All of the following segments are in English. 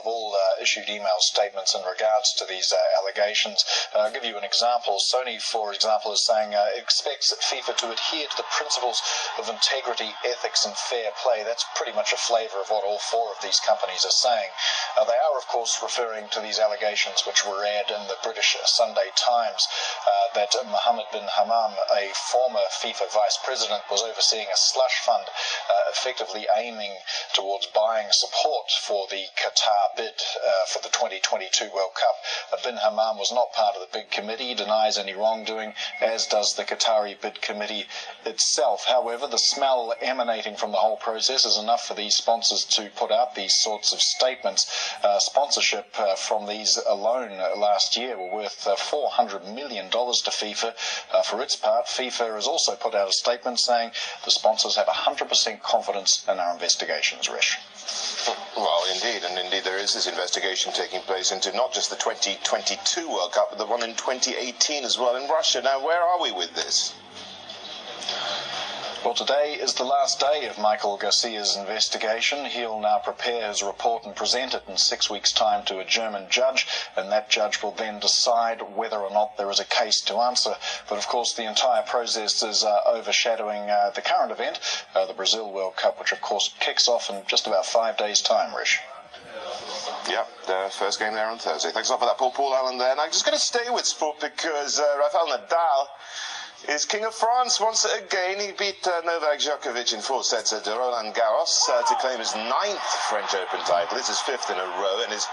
have all uh, issued email statements in regards to these uh, allegations. Uh, I'll give you an example. Sony, for example, is saying uh, expects FIFA to adhere to the principles of integrity, ethics, and fair play. That's pretty much a flavour of what all four of these companies are saying. Uh, they are, of course, referring to these allegations which were aired in the British Sunday Times uh, that Mohammed bin Hammam, a former FIFA vice president, was overseeing a slush fund effectively aiming towards buying support for the Qatar bid uh, for the 2022 World Cup. Uh, Bin Hammam was not part of the bid committee, denies any wrongdoing, as does the Qatari bid committee itself. However, the smell emanating from the whole process is enough for these sponsors to put out these sorts of statements. Uh, sponsorship uh, from these alone uh, last year were worth uh, $400 million to FIFA. for its part, FIFA has also put out a statement saying the sponsors have 100% confidence in our investigations, Rish. Well, indeed, and indeed there is this investigation taking place into not just the 2022 World Cup, but the one in 2018 as well in Russia. Now, where are we with this? Well, today is the last day of Michael Garcia's investigation. He'll now prepare his report and present it in six weeks' time to a German judge, and that judge will then decide whether or not there is a case to answer. But of course, the entire process is uh, overshadowing uh, the current event, uh, the Brazil World Cup, which of course kicks off in just about five days' time, Rish. Yep, the first game there on Thursday. Thanks a lot for that, Paul. Paul Allen there. And I'm just going to stay with sport because uh, Rafael Nadal is King of France once again. He beat uh, Novak Djokovic in four sets at Roland Garros uh, to claim his ninth French Open title. This is fifth in a row and his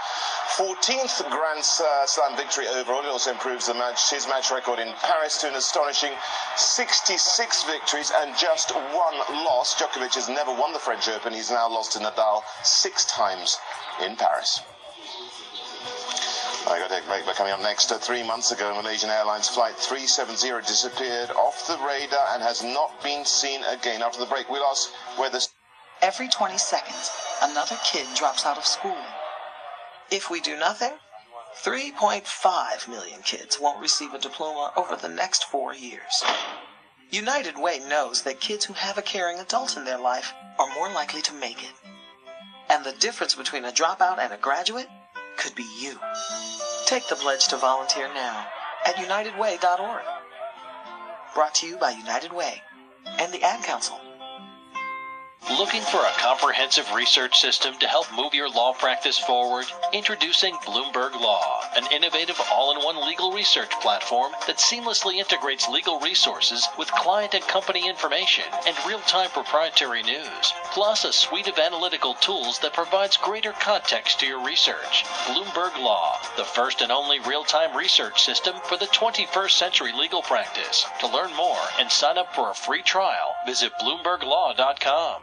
14th Grand uh, Slam victory overall. It also improves the match, his match record in Paris to an astonishing 66 victories and just one loss. Djokovic has never won the French Open. He's now lost to Nadal six times in Paris. I got to make coming up next. Uh, three months ago, Malaysian Airlines Flight 370 disappeared off the radar and has not been seen again. After the break, we'll ask where the. Every 20 seconds, another kid drops out of school. If we do nothing, 3.5 million kids won't receive a diploma over the next four years. United Way knows that kids who have a caring adult in their life are more likely to make it. And the difference between a dropout and a graduate could be you. Take the pledge to volunteer now at unitedway.org. Brought to you by United Way and the Ad Council. Looking for a comprehensive research system to help move your law practice forward? Introducing Bloomberg Law, an innovative all in one legal research platform that seamlessly integrates legal resources with client and company information and real time proprietary news, plus a suite of analytical tools that provides greater context to your research. Bloomberg Law, the first and only real time research system for the 21st century legal practice. To learn more and sign up for a free trial, visit BloombergLaw.com.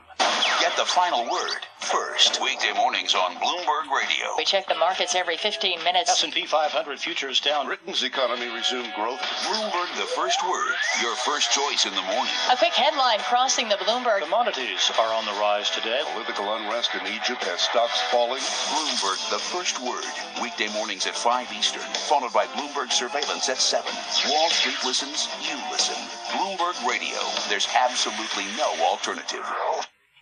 Get the final word first. Weekday mornings on Bloomberg Radio. We check the markets every 15 minutes. S&P 500 futures down. Britain's economy resumed growth. Bloomberg, the first word. Your first choice in the morning. A quick headline crossing the Bloomberg. Commodities are on the rise today. Political unrest in Egypt has stocks falling. Bloomberg, the first word. Weekday mornings at 5 Eastern. Followed by Bloomberg Surveillance at 7. Wall Street listens, you listen. Bloomberg Radio. There's absolutely no alternative.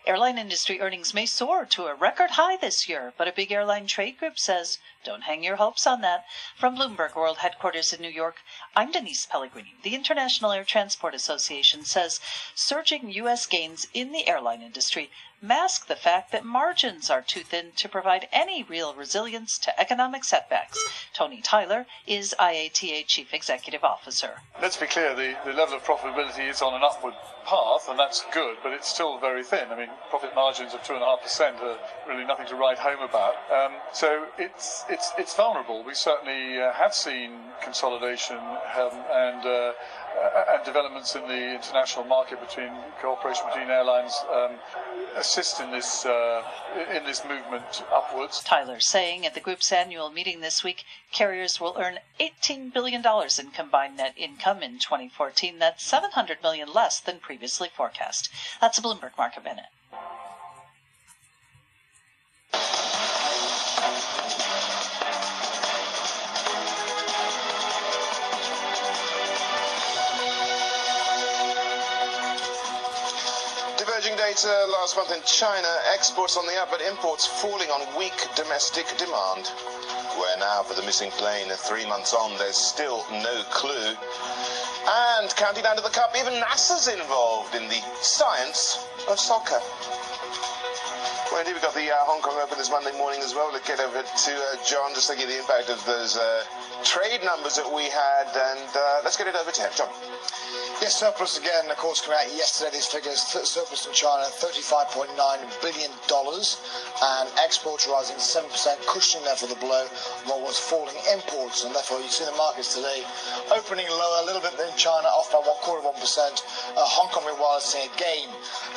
Airline industry earnings may soar to a record high this year, but a big airline trade group says don't hang your hopes on that. From Bloomberg World Headquarters in New York, I'm Denise Pellegrini. The International Air Transport Association says surging U.S. gains in the airline industry mask the fact that margins are too thin to provide any real resilience to economic setbacks. Tony Tyler is IATA Chief Executive Officer. Let's be clear, the, the level of profitability is on an upward path, and that's good, but it's still very thin. I mean, profit margins of 2.5% are really nothing to write home about. Um, so it's, it's, it's vulnerable. We certainly uh, have seen consolidation um, and uh, and developments in the international market between cooperation between airlines um, assist in this uh, in this movement upwards. Tyler saying at the group's annual meeting this week, carriers will earn 18 billion dollars in combined net income in 2014. That's 700 million less than previously forecast. That's a Bloomberg Market Minute. Data last month in China, exports on the up, but imports falling on weak domestic demand. Where now for the missing plane? Three months on, there's still no clue. And counting down to the cup, even NASA's involved in the science of soccer. We've got the uh, Hong Kong Open this Monday morning as well. Let's get over to uh, John just to give the impact of those uh, trade numbers that we had. And uh, let's get it over to him. John. Yes, surplus again, of course, coming out yesterday, these figures, surplus in China, $35.9 billion, and exports rising 7%, cushioning there for the blow, what was falling imports, and therefore you see the markets today opening lower a little bit in China, off by one quarter of 1%. Uh, Hong Kong, meanwhile, seeing a gain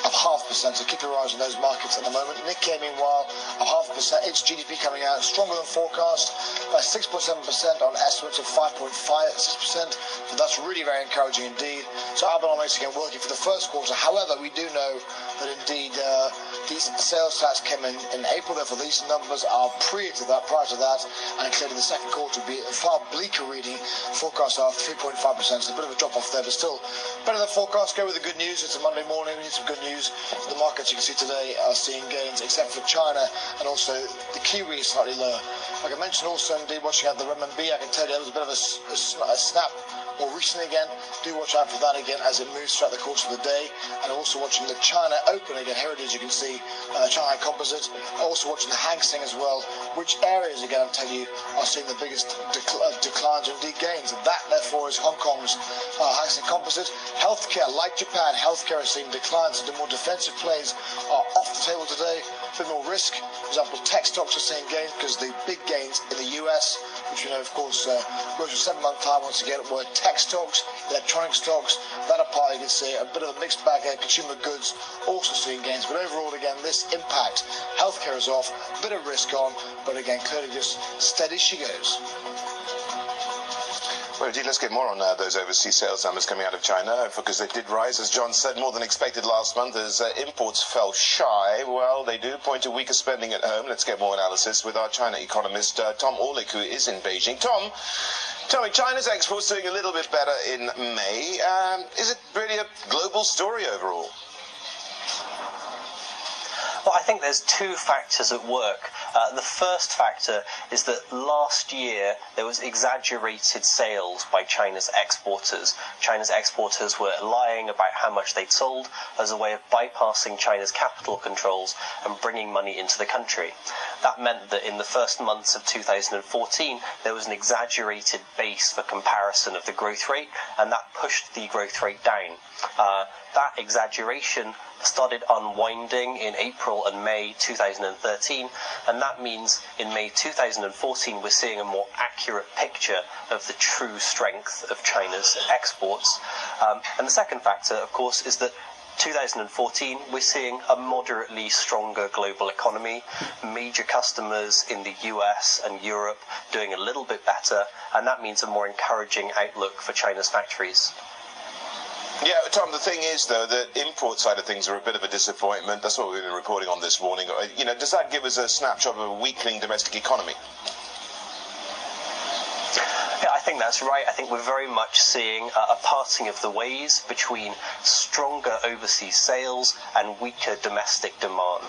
of half percent, so keep your eyes on those markets at the moment. Nikkei, meanwhile, of half a percent, its GDP coming out stronger than forecast, by 6.7% on estimates of 5.56%, so that's really very encouraging indeed. So Abenomics again working for the first quarter. However, we do know that indeed uh, these sales tax came in in April. Therefore, these numbers are prior to that, prior to that, and clearly the second quarter will be a far bleaker reading. Forecasts are 3.5%, so a bit of a drop off there, but still better than forecast. Go with the good news. It's a Monday morning. We need some good news. The markets you can see today are seeing gains, except for China and also the Kiwi is slightly lower. Like I mentioned, also indeed watching out the renminbi, I can tell you there was a bit of a, a, a snap more recently again. Do watch out for that again as it moves throughout the course of the day. And also watching the China Open again. Here it is, you can see uh, Shanghai Composite. Also watching the Hang Seng as well. Which areas, again, I'm telling you, are seeing the biggest decl- uh, declines or indeed gains. And that, therefore, is Hong Kong's uh, Hang Seng Composite. Healthcare, like Japan, healthcare is seeing declines. The more defensive plays are off the table today. A bit more risk. For example, tech stocks are seeing gains because the big gains in the US, which you know, of course, uh, goes for seven month time once again, were tech stocks, electronic stocks. That apart, you can see a bit of a mixed bag. Consumer goods also seeing gains, but overall, again, this impact. Healthcare is off, bit of risk on, but again, clearly just steady she goes. Well, indeed, let's get more on uh, those overseas sales numbers coming out of China, because they did rise, as John said, more than expected last month as uh, imports fell shy. Well, they do point to weaker spending at home. Let's get more analysis with our China economist, uh, Tom Orlik, who is in Beijing. Tom, tell me, China's exports doing a little bit better in May. Um, is it really a global story overall? Well, I think there's two factors at work. Uh, the first factor is that last year there was exaggerated sales by China's exporters. China's exporters were lying about how much they'd sold as a way of bypassing China's capital controls and bringing money into the country. That meant that in the first months of 2014 there was an exaggerated base for comparison of the growth rate, and that pushed the growth rate down. Uh, that exaggeration started unwinding in April and May 2013, and that means in May 2014 we're seeing a more accurate picture of the true strength of China's exports. Um, and the second factor, of course, is that 2014, we're seeing a moderately stronger global economy, major customers in the US and Europe doing a little bit better, and that means a more encouraging outlook for China's factories. Yeah, Tom, the thing is, though, the import side of things are a bit of a disappointment. That's what we've been reporting on this morning. You know, does that give us a snapshot of a weakening domestic economy? Yeah, I think that's right. I think we're very much seeing uh, a parting of the ways between stronger overseas sales and weaker domestic demand.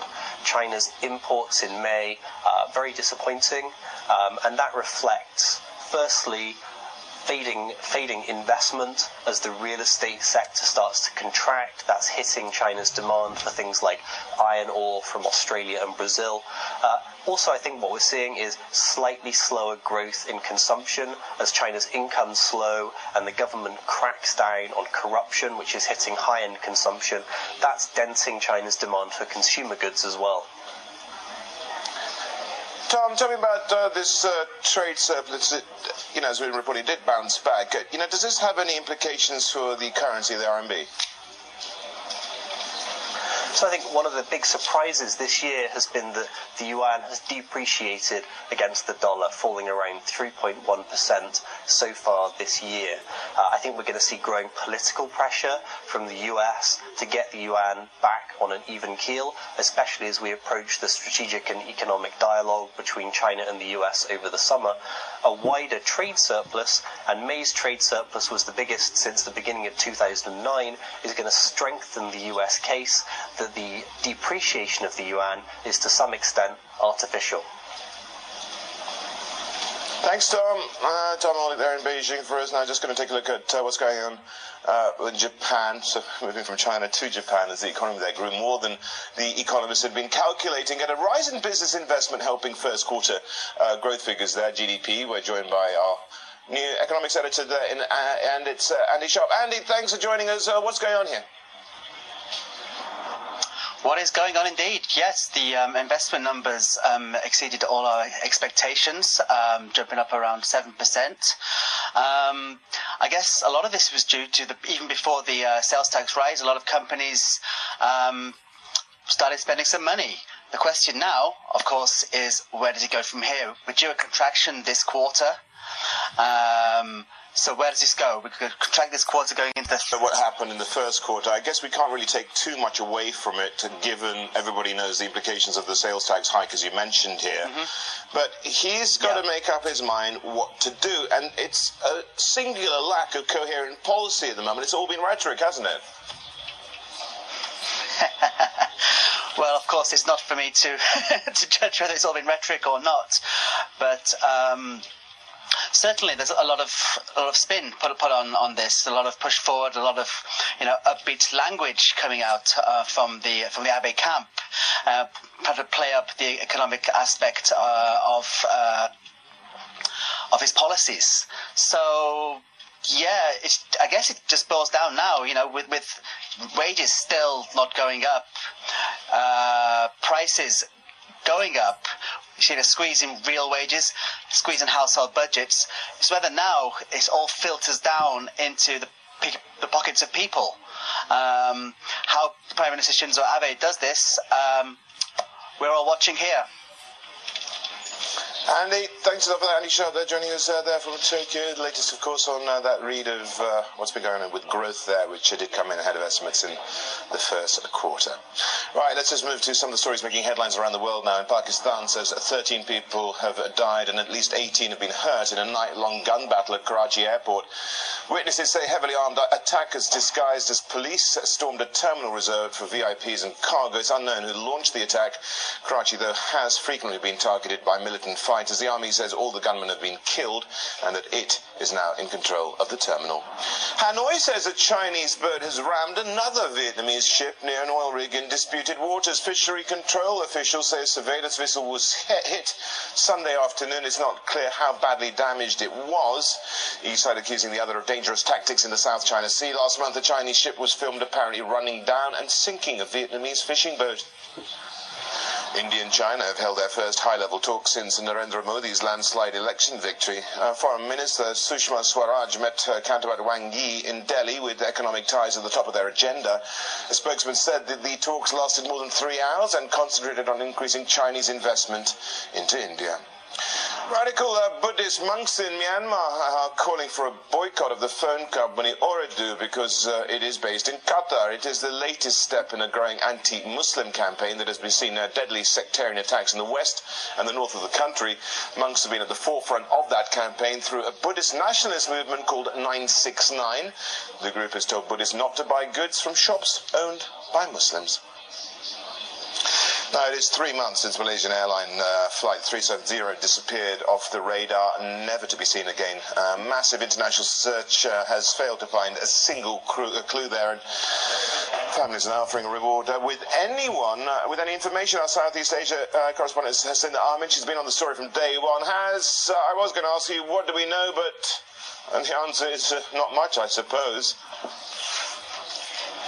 China's imports in May are very disappointing, um, and that reflects, firstly, fading, fading investment as the real estate sector starts to contract. That's hitting China's demand for things like iron ore from Australia and Brazil. Uh, also, I think what we're seeing is slightly slower growth in consumption as China's incomes slow and the government cracks down on corruption, which is hitting high end consumption. That's denting China's demand for consumer goods as well. Tom, tell me about uh, this uh, trade surplus. That, you know, as we reported, did bounce back. Uh, you know, does this have any implications for the currency of the RMB? So I think one of the big surprises this year has been that the yuan has depreciated against the dollar, falling around 3.1% so far this year. Uh, I think we're going to see growing political pressure from the US to get the yuan back on an even keel, especially as we approach the strategic and economic dialogue between China and the US over the summer. A wider trade surplus, and May's trade surplus was the biggest since the beginning of 2009, is going to strengthen the US case that that the depreciation of the yuan is to some extent artificial. Thanks, Tom. Uh, Tom Orlik there in Beijing for us. Now, just going to take a look at uh, what's going on uh, in Japan. So, moving from China to Japan, as the economy there grew more than the economists had been calculating, and a rise in business investment helping first quarter uh, growth figures there. GDP. We're joined by our new economics editor there, in, uh, and it's uh, Andy Sharp. Andy, thanks for joining us. what's going on here? What is going on indeed? Yes, the um, investment numbers um, exceeded all our expectations, um, jumping up around 7%. Um, I guess a lot of this was due to the, even before the uh, sales tax rise, a lot of companies um, started spending some money. The question now, of course, is where does it go from here? We're due a contraction this quarter. Um, so where does this go? We could track this quarter going into the. So what happened in the first quarter? I guess we can't really take too much away from it, given everybody knows the implications of the sales tax hike, as you mentioned here. Mm-hmm. But he's got yeah. to make up his mind what to do, and it's a singular lack of coherent policy at the moment. It's all been rhetoric, hasn't it? well, of course, it's not for me to to judge whether it's all been rhetoric or not, but. Um, certainly there's a lot of a lot of spin put put on on this, a lot of push forward, a lot of you know upbeat language coming out uh, from the from the Abe camp, uh, trying to play up the economic aspect uh, of uh, of his policies. So yeah, I guess it just boils down now, you know, with, with wages still not going up, uh, prices going up, you squeeze in real wages, squeezing household budgets. It's whether now it all filters down into the, the pockets of people. Um, how Prime Minister Shinzo Abe does this, um, we're all watching here. Andy, thanks a lot for that. Andy Sharp there joining us uh, there from Tokyo. The latest, of course, on uh, that read of uh, what's been going on with growth there, which did come in ahead of estimates in the first quarter. Right, let's just move to some of the stories making headlines around the world now. In Pakistan, says 13 people have died and at least 18 have been hurt in a night-long gun battle at Karachi airport. Witnesses say heavily armed attackers disguised as police stormed a terminal reserved for VIPs and cargo. It's unknown who launched the attack. Karachi, though, has frequently been targeted by militant fighters fighters. The army says all the gunmen have been killed and that it is now in control of the terminal. Hanoi says a Chinese bird has rammed another Vietnamese ship near an oil rig in disputed waters. Fishery control officials say a surveillance vessel was hit Sunday afternoon. It's not clear how badly damaged it was. Each side accusing the other of dangerous tactics in the South China Sea. Last month, a Chinese ship was filmed apparently running down and sinking a Vietnamese fishing boat. India and China have held their first high-level talks since Narendra Modi's landslide election victory. Uh, Foreign Minister Sushma Swaraj met her counterpart Wang Yi in Delhi with economic ties at the top of their agenda. A spokesman said that the talks lasted more than three hours and concentrated on increasing Chinese investment into India. Radical uh, Buddhist monks in Myanmar are calling for a boycott of the phone company Ooredoo because uh, it is based in Qatar. It is the latest step in a growing anti-Muslim campaign that has been seen uh, deadly sectarian attacks in the west and the north of the country. Monks have been at the forefront of that campaign through a Buddhist nationalist movement called 969. The group has told Buddhists not to buy goods from shops owned by Muslims. Now, it is three months since Malaysian airline uh, flight 370 disappeared off the radar, never to be seen again. Uh, massive international search uh, has failed to find a single crew, a clue there, and families are now offering a reward uh, with anyone uh, with any information. Our Southeast Asia uh, correspondent Haslinda Amin, she's been on the story from day one. Has I was going to ask you, what do we know, but and the answer is not much, I suppose.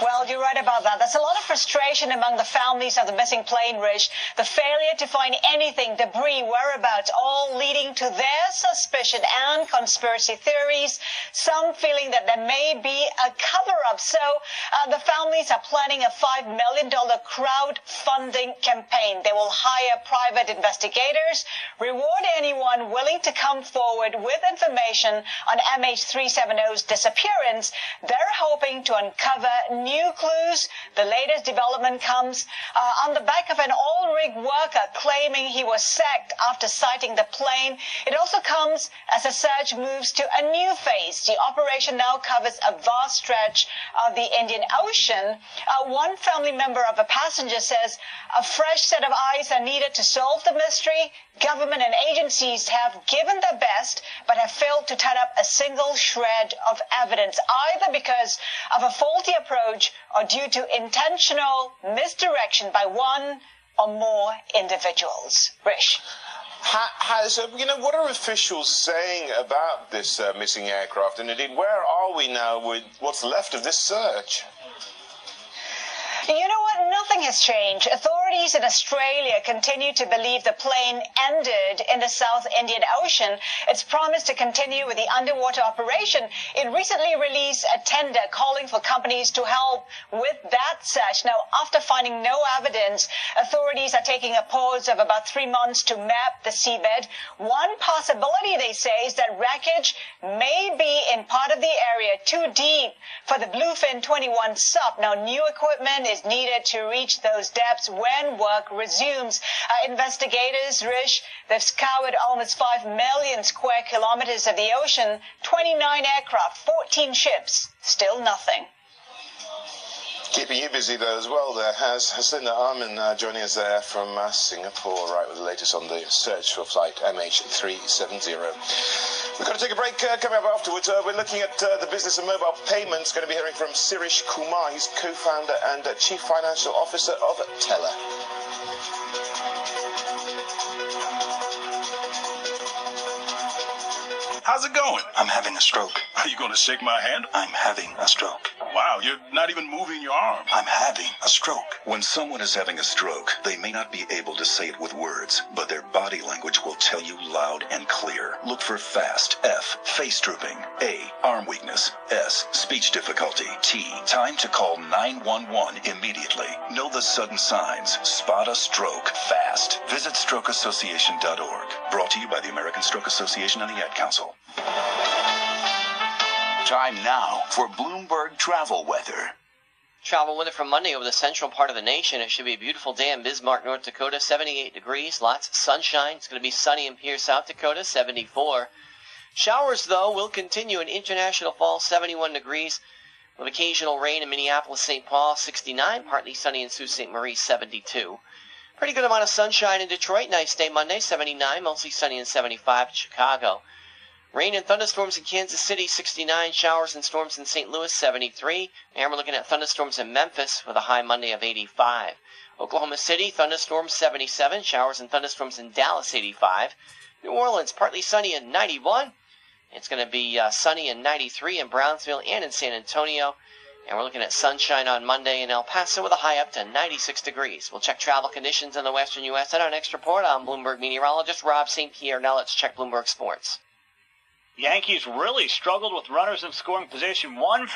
Well, you're right about that. There's a lot of frustration among the families of the missing plane, Rish. The failure to find anything, debris, whereabouts, all leading to their suspicion and conspiracy theories. Some feeling that there may be a cover-up. So uh, the families are planning a $5 million crowdfunding campaign. They will hire private investigators, reward anyone willing to come forward with information on MH370's disappearance. They're hoping to uncover new clues. The latest development comes uh, on the back of an oil rig worker claiming he was sacked after sighting the plane. It also comes as the search moves to a new phase. The operation now covers a vast stretch of the Indian Ocean. Uh, one family member of a passenger says a fresh set of eyes are needed to solve the mystery. Government and agencies have given their best, but have failed to turn up a single shred of evidence, either because of a faulty approach or due to intentional misdirection by one or more individuals. Rish. Has, uh, you know, what are officials saying about this uh, missing aircraft? And indeed, where are we now with what's left of this search? You know what? Nothing has changed. Authorities in Australia continue to believe the plane ended in the South Indian Ocean. It's promised to continue with the underwater operation. It recently released a tender calling for companies to help with that search. Now, after finding no evidence, authorities are taking a pause of about three months to map the seabed. One possibility, they say, is that wreckage may be in part of the area too deep for the Bluefin 21 sub. Now, new equipment is needed to reach those depths when work resumes. Uh, investigators, Rish, they've scoured almost 5 million square kilometers of the ocean, 29 aircraft, 14 ships, still nothing. Keeping you busy though as well there has Haslinda Amin uh, joining us there from uh, Singapore right with the latest on the search for flight MH370. We've got to take a break uh, coming up afterwards. Uh, we're looking at uh, the business of mobile payments. Going to be hearing from Sirish Kumar. He's co-founder and uh, chief financial officer of Teller. How's it going? I'm having a stroke. Are you going to shake my hand? I'm having a stroke. Wow, you're not even moving your arm. I'm having a stroke. When someone is having a stroke, they may not be able to say it with words, but their body language will tell you loud and clear. Look for FAST, F, face drooping, A, arm weakness, S, speech difficulty, T, time to call 911 immediately. Know the sudden signs. Spot a stroke fast. Visit strokeassociation.org. Brought to you by the American Stroke Association and the Ad Council. Time now for Bloomberg travel weather. Travel weather for Monday over the central part of the nation. It should be a beautiful day in Bismarck, North Dakota, 78 degrees, lots of sunshine. It's going to be sunny in Pierre, South Dakota, 74. Showers, though, will continue in International Falls, 71 degrees, with occasional rain in Minneapolis, St. Paul, 69. Partly sunny in Sault Ste. Marie, 72. Pretty good amount of sunshine in Detroit. Nice day Monday, 79. Mostly sunny in 75 in Chicago. Rain and thunderstorms in Kansas City, 69. Showers and storms in St. Louis, 73. And we're looking at thunderstorms in Memphis with a high Monday of 85. Oklahoma City, thunderstorms, 77. Showers and thunderstorms in Dallas, 85. New Orleans, partly sunny and 91. It's going to be uh, sunny and 93 in Brownsville and in San Antonio. And we're looking at sunshine on Monday in El Paso with a high up to 96 degrees. We'll check travel conditions in the western U.S. at our next report. I'm Bloomberg meteorologist Rob St. Pierre. Now let's check Bloomberg Sports. Yankees really struggled with runners in scoring position. One